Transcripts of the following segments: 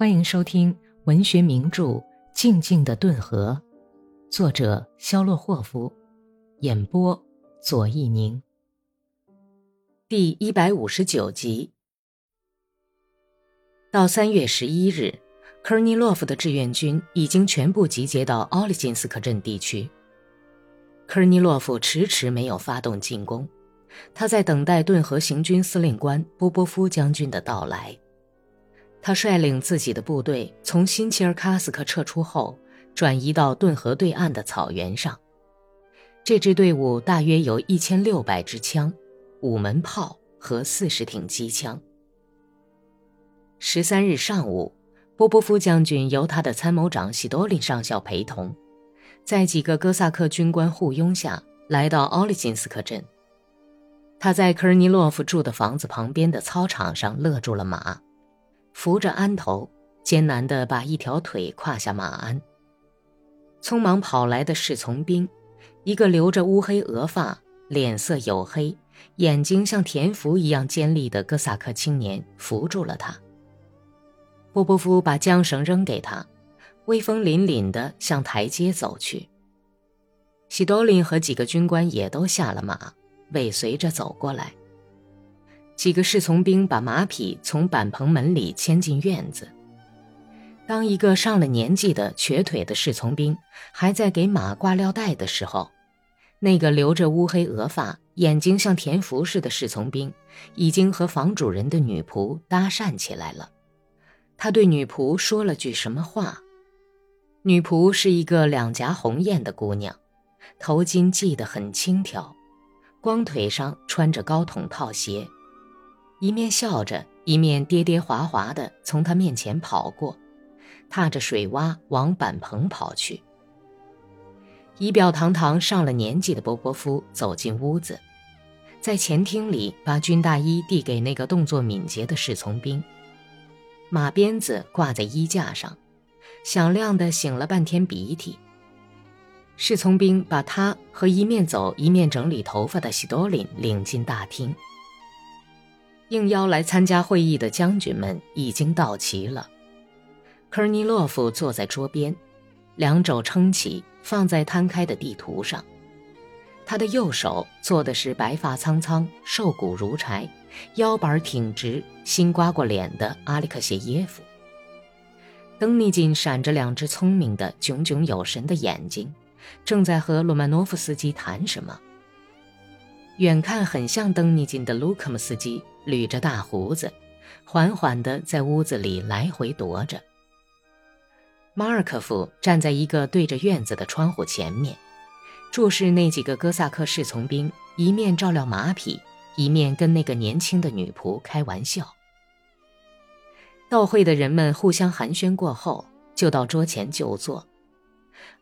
欢迎收听文学名著《静静的顿河》，作者肖洛霍夫，演播左一宁。第一百五十九集。到三月十一日，科尔尼洛夫的志愿军已经全部集结到奥利金斯克镇地区。科尔尼洛夫迟迟没有发动进攻，他在等待顿河行军司令官波波夫将军的到来。他率领自己的部队从新切尔卡斯克撤出后，转移到顿河对岸的草原上。这支队伍大约有一千六百支枪、五门炮和四十挺机枪。十三日上午，波波夫将军由他的参谋长西多林上校陪同，在几个哥萨克军官护拥下来到奥利金斯克镇。他在科尔尼洛夫住的房子旁边的操场上勒住了马。扶着鞍头，艰难地把一条腿跨下马鞍。匆忙跑来的侍从兵，一个留着乌黑额发、脸色黝黑、眼睛像田蝠一样尖利的哥萨克青年扶住了他。波波夫把缰绳扔给他，威风凛凛地向台阶走去。西多林和几个军官也都下了马，尾随着走过来。几个侍从兵把马匹从板棚门里牵进院子。当一个上了年纪的瘸腿的侍从兵还在给马挂料带的时候，那个留着乌黑额发、眼睛像田福似的侍从兵已经和房主人的女仆搭讪起来了。他对女仆说了句什么话？女仆是一个两颊红艳的姑娘，头巾系得很轻佻，光腿上穿着高筒套鞋。一面笑着，一面跌跌滑滑地从他面前跑过，踏着水洼往板棚跑去。仪表堂堂、上了年纪的波波夫走进屋子，在前厅里把军大衣递给那个动作敏捷的侍从兵，马鞭子挂在衣架上，响亮地擤了半天鼻涕。侍从兵把他和一面走一面整理头发的西多林领进大厅。应邀来参加会议的将军们已经到齐了。科尼洛夫坐在桌边，两肘撑起，放在摊开的地图上。他的右手坐的是白发苍苍、瘦骨如柴、腰板挺直、新刮过脸的阿里克谢耶夫。登尼金闪着两只聪明的、炯炯有神的眼睛，正在和罗曼诺夫斯基谈什么。远看很像登尼金的卢克姆斯基。捋着大胡子，缓缓地在屋子里来回踱着。马尔科夫站在一个对着院子的窗户前面，注视那几个哥萨克侍从兵，一面照料马匹，一面跟那个年轻的女仆开玩笑。到会的人们互相寒暄过后，就到桌前就坐。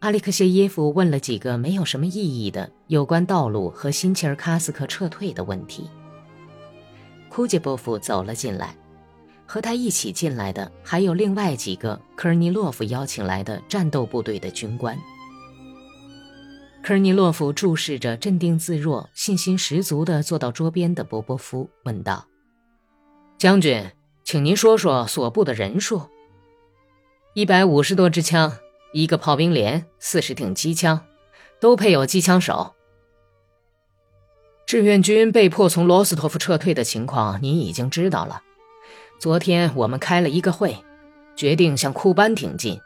阿列克谢耶夫问了几个没有什么意义的有关道路和新切尔卡斯克撤退的问题。库杰波夫走了进来，和他一起进来的还有另外几个科尔尼洛夫邀请来的战斗部队的军官。科尔尼洛夫注视着镇定自若、信心十足地坐到桌边的波波夫，问道：“将军，请您说说所部的人数。一百五十多支枪，一个炮兵连，四十挺机枪，都配有机枪手。”志愿军被迫从罗斯托夫撤退的情况，您已经知道了。昨天我们开了一个会，决定向库班挺进，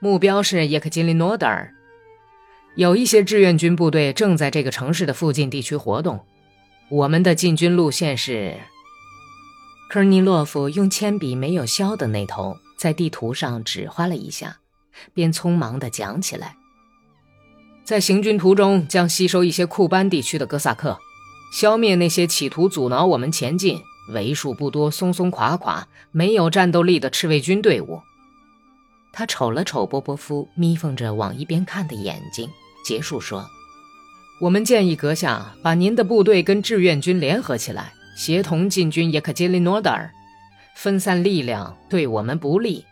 目标是叶克金林诺德尔。有一些志愿军部队正在这个城市的附近地区活动。我们的进军路线是……科尼洛夫用铅笔没有削的那头在地图上指划了一下，便匆忙地讲起来：在行军途中将吸收一些库班地区的哥萨克。消灭那些企图阻挠我们前进、为数不多、松松垮垮、没有战斗力的赤卫军队伍。他瞅了瞅波波夫眯缝着往一边看的眼睛，结束说：“我们建议阁下把您的部队跟志愿军联合起来，协同进军叶克捷琳诺德尔。分散力量对我们不利。”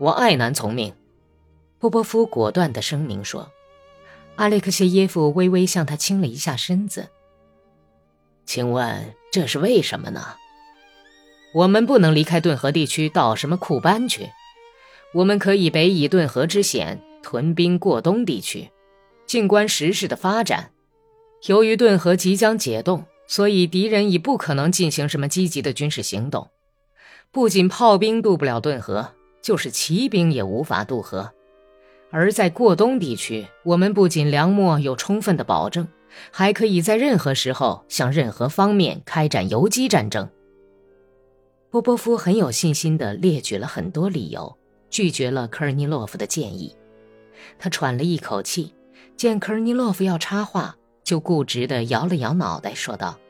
我爱男从命，波波夫果断地声明说。阿列克谢耶夫微微向他倾了一下身子。请问这是为什么呢？我们不能离开顿河地区到什么库班去，我们可以北以顿河之险，屯兵过冬地区，静观时事的发展。由于顿河即将解冻，所以敌人已不可能进行什么积极的军事行动。不仅炮兵渡不了顿河，就是骑兵也无法渡河。而在过冬地区，我们不仅粮秣有充分的保证，还可以在任何时候向任何方面开展游击战争。波波夫很有信心地列举了很多理由，拒绝了科尔尼洛夫的建议。他喘了一口气，见科尔尼洛夫要插话，就固执地摇了摇脑袋，说道：“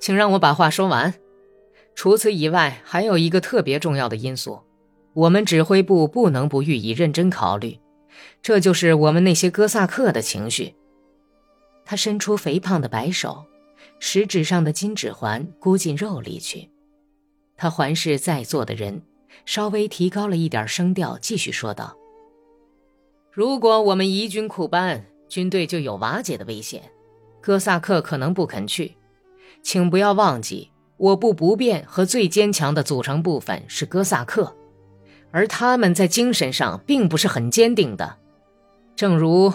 请让我把话说完。除此以外，还有一个特别重要的因素，我们指挥部不能不予以认真考虑，这就是我们那些哥萨克的情绪。”他伸出肥胖的白手，食指上的金指环箍进肉里去。他环视在座的人，稍微提高了一点声调，继续说道：“如果我们移军库班，军队就有瓦解的危险。哥萨克可能不肯去，请不要忘记，我部不变和最坚强的组成部分是哥萨克，而他们在精神上并不是很坚定的。正如，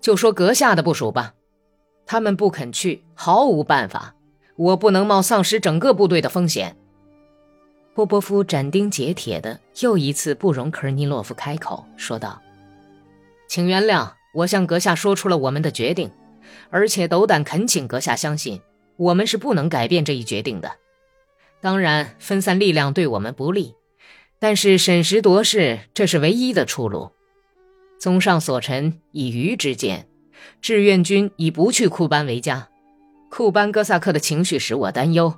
就说阁下的部署吧，他们不肯去，毫无办法，我不能冒丧失整个部队的风险。”波波夫斩钉截铁的又一次不容科尔尼洛夫开口，说道：“请原谅，我向阁下说出了我们的决定，而且斗胆恳请阁下相信，我们是不能改变这一决定的。当然，分散力量对我们不利，但是审时度势，这是唯一的出路。综上所陈，以愚之见，志愿军以不去库班为佳。库班哥萨克的情绪使我担忧。”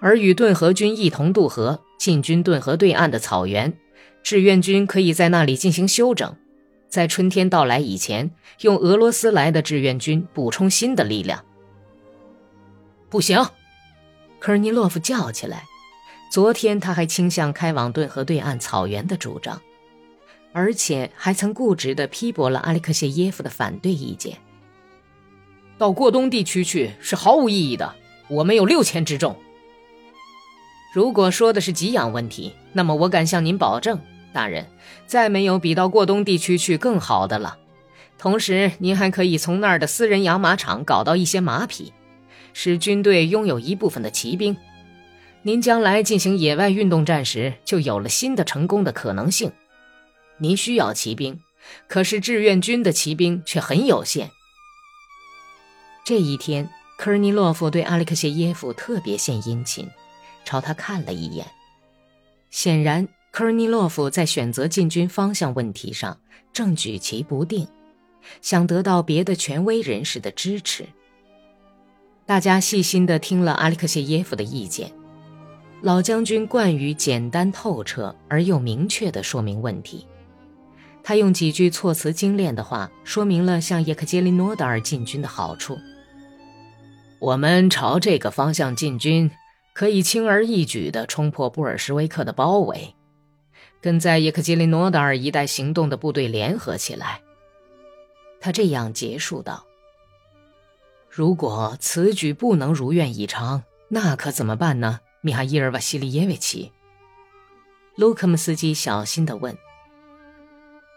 而与顿河军一同渡河，进军顿河对岸的草原，志愿军可以在那里进行休整，在春天到来以前，用俄罗斯来的志愿军补充新的力量。不行，科尔尼洛夫叫起来。昨天他还倾向开往顿河对岸草原的主张，而且还曾固执地批驳了阿列克谢耶夫的反对意见。到过冬地区去是毫无意义的，我们有六千之众。如果说的是给养问题，那么我敢向您保证，大人，再没有比到过冬地区去更好的了。同时，您还可以从那儿的私人养马场搞到一些马匹，使军队拥有一部分的骑兵。您将来进行野外运动战时，就有了新的成功的可能性。您需要骑兵，可是志愿军的骑兵却很有限。这一天，科尔尼洛夫对阿列克谢耶夫特别献殷勤。朝他看了一眼，显然科尔尼洛夫在选择进军方向问题上正举棋不定，想得到别的权威人士的支持。大家细心地听了阿列克谢耶夫的意见，老将军惯于简单透彻而又明确地说明问题。他用几句措辞精炼的话说明了向叶克捷琳诺达尔进军的好处。我们朝这个方向进军。可以轻而易举地冲破布尔什维克的包围，跟在叶克捷琳诺达尔一带行动的部队联合起来。他这样结束道：“如果此举不能如愿以偿，那可怎么办呢？”米哈伊尔瓦西里耶维奇，卢克姆斯基小心地问。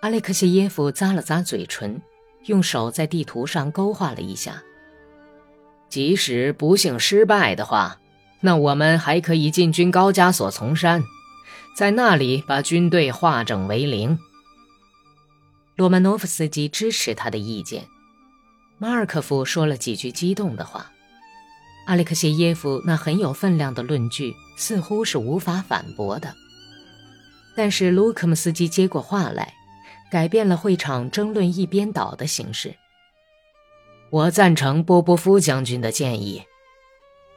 阿列克谢耶夫咂了咂嘴唇，用手在地图上勾画了一下。即使不幸失败的话。那我们还可以进军高加索丛山，在那里把军队化整为零。罗曼诺夫斯基支持他的意见，马尔科夫说了几句激动的话，阿列克谢耶夫那很有分量的论据似乎是无法反驳的。但是卢克姆斯基接过话来，改变了会场争论一边倒的形式。我赞成波波夫将军的建议。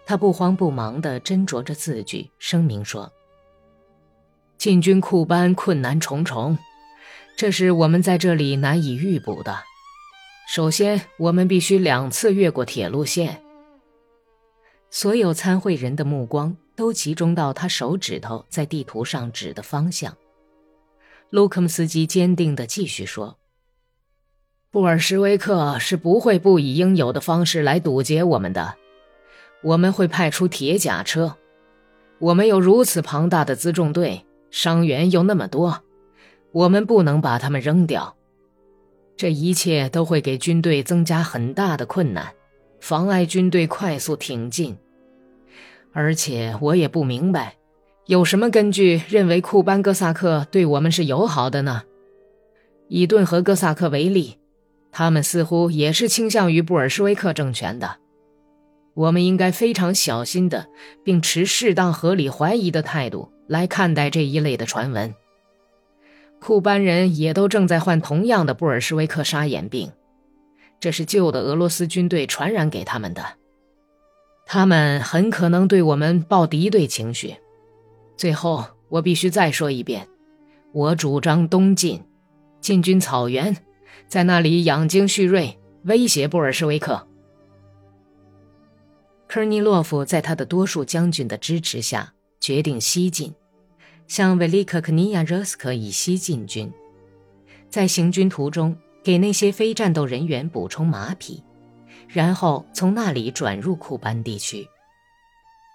他不慌不忙地斟酌着字句，声明说：“进军库班困难重重，这是我们在这里难以预卜的。首先，我们必须两次越过铁路线。”所有参会人的目光都集中到他手指头在地图上指的方向。卢克姆斯基坚定地继续说：“布尔什维克是不会不以应有的方式来堵截我们的。”我们会派出铁甲车，我们有如此庞大的辎重队，伤员又那么多，我们不能把他们扔掉。这一切都会给军队增加很大的困难，妨碍军队快速挺进。而且我也不明白，有什么根据认为库班哥萨克对我们是友好的呢？以顿河哥萨克为例，他们似乎也是倾向于布尔什维克政权的。我们应该非常小心的，并持适当、合理怀疑的态度来看待这一类的传闻。库班人也都正在患同样的布尔什维克沙眼病，这是旧的俄罗斯军队传染给他们的。他们很可能对我们抱敌对情绪。最后，我必须再说一遍，我主张东进，进军草原，在那里养精蓄锐，威胁布尔什维克。科尼洛夫在他的多数将军的支持下，决定西进，向维利克克尼亚热斯克以西进军，在行军途中给那些非战斗人员补充马匹。然后从那里转入库班地区。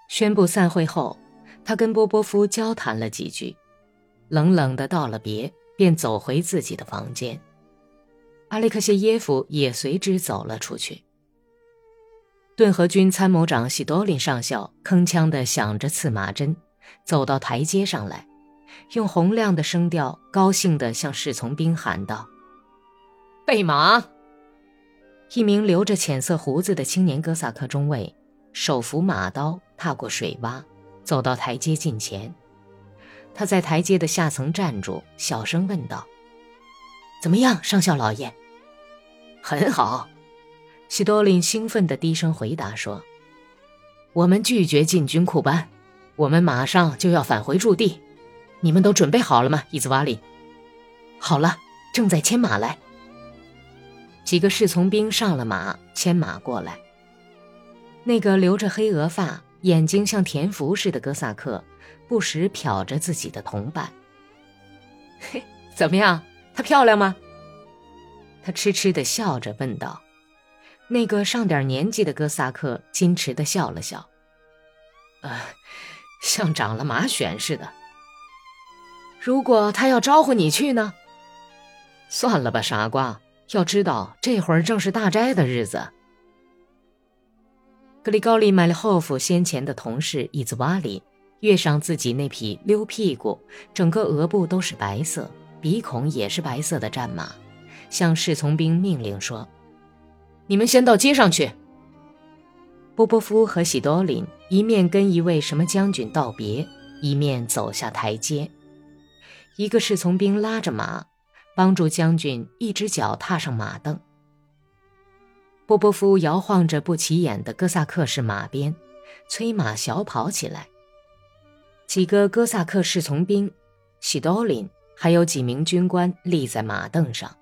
宣布散会后，他跟波波夫交谈了几句，冷冷的道了别，便走回自己的房间。阿列克谢耶夫也随之走了出去。顿河军参谋长喜多林上校铿锵地响着刺马针，走到台阶上来，用洪亮的声调高兴地向侍从兵喊道：“备马！”一名留着浅色胡子的青年哥萨克中尉，手扶马刀，踏过水洼，走到台阶近前。他在台阶的下层站住，小声问道：“怎么样，上校老爷？”“很好。”西多林兴奋地低声回答说：“我们拒绝进军库班，我们马上就要返回驻地。你们都准备好了吗，伊兹瓦里？”“好了，正在牵马来。”几个侍从兵上了马，牵马过来。那个留着黑额发、眼睛像田福似的哥萨克，不时瞟着自己的同伴。嘿，怎么样？她漂亮吗？他痴痴地笑着问道。那个上点年纪的哥萨克矜持地笑了笑。呃，像长了马癣似的。如果他要招呼你去呢？算了吧，傻瓜。要知道，这会儿正是大斋的日子。格里高利·麦利霍夫先前的同事伊兹瓦里跃上自己那匹溜屁股、整个额部都是白色、鼻孔也是白色的战马，向侍从兵命令说：“你们先到街上去。”波波夫和喜多林一面跟一位什么将军道别，一面走下台阶。一个侍从兵拉着马。帮助将军一只脚踏上马凳。波波夫摇晃着不起眼的哥萨克式马鞭，催马小跑起来。几个哥萨克侍从兵，西多林还有几名军官立在马凳上，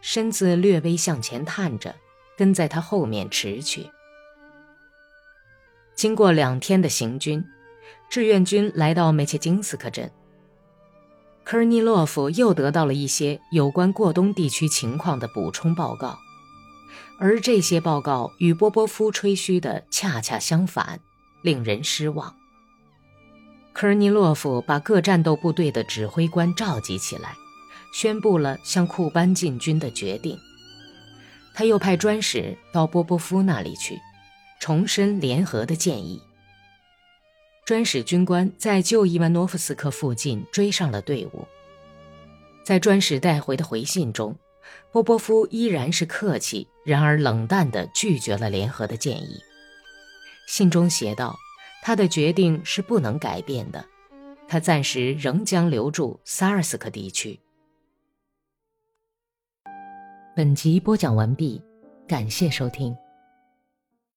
身子略微向前探着，跟在他后面驰去。经过两天的行军，志愿军来到梅切金斯克镇。科尔尼洛夫又得到了一些有关过冬地区情况的补充报告，而这些报告与波波夫吹嘘的恰恰相反，令人失望。科尔尼洛夫把各战斗部队的指挥官召集起来，宣布了向库班进军的决定。他又派专使到波波夫那里去，重申联合的建议。专使军官在旧伊万诺夫斯克附近追上了队伍。在专使带回的回信中，波波夫依然是客气，然而冷淡地拒绝了联合的建议。信中写道：“他的决定是不能改变的，他暂时仍将留住萨尔斯克地区。”本集播讲完毕，感谢收听。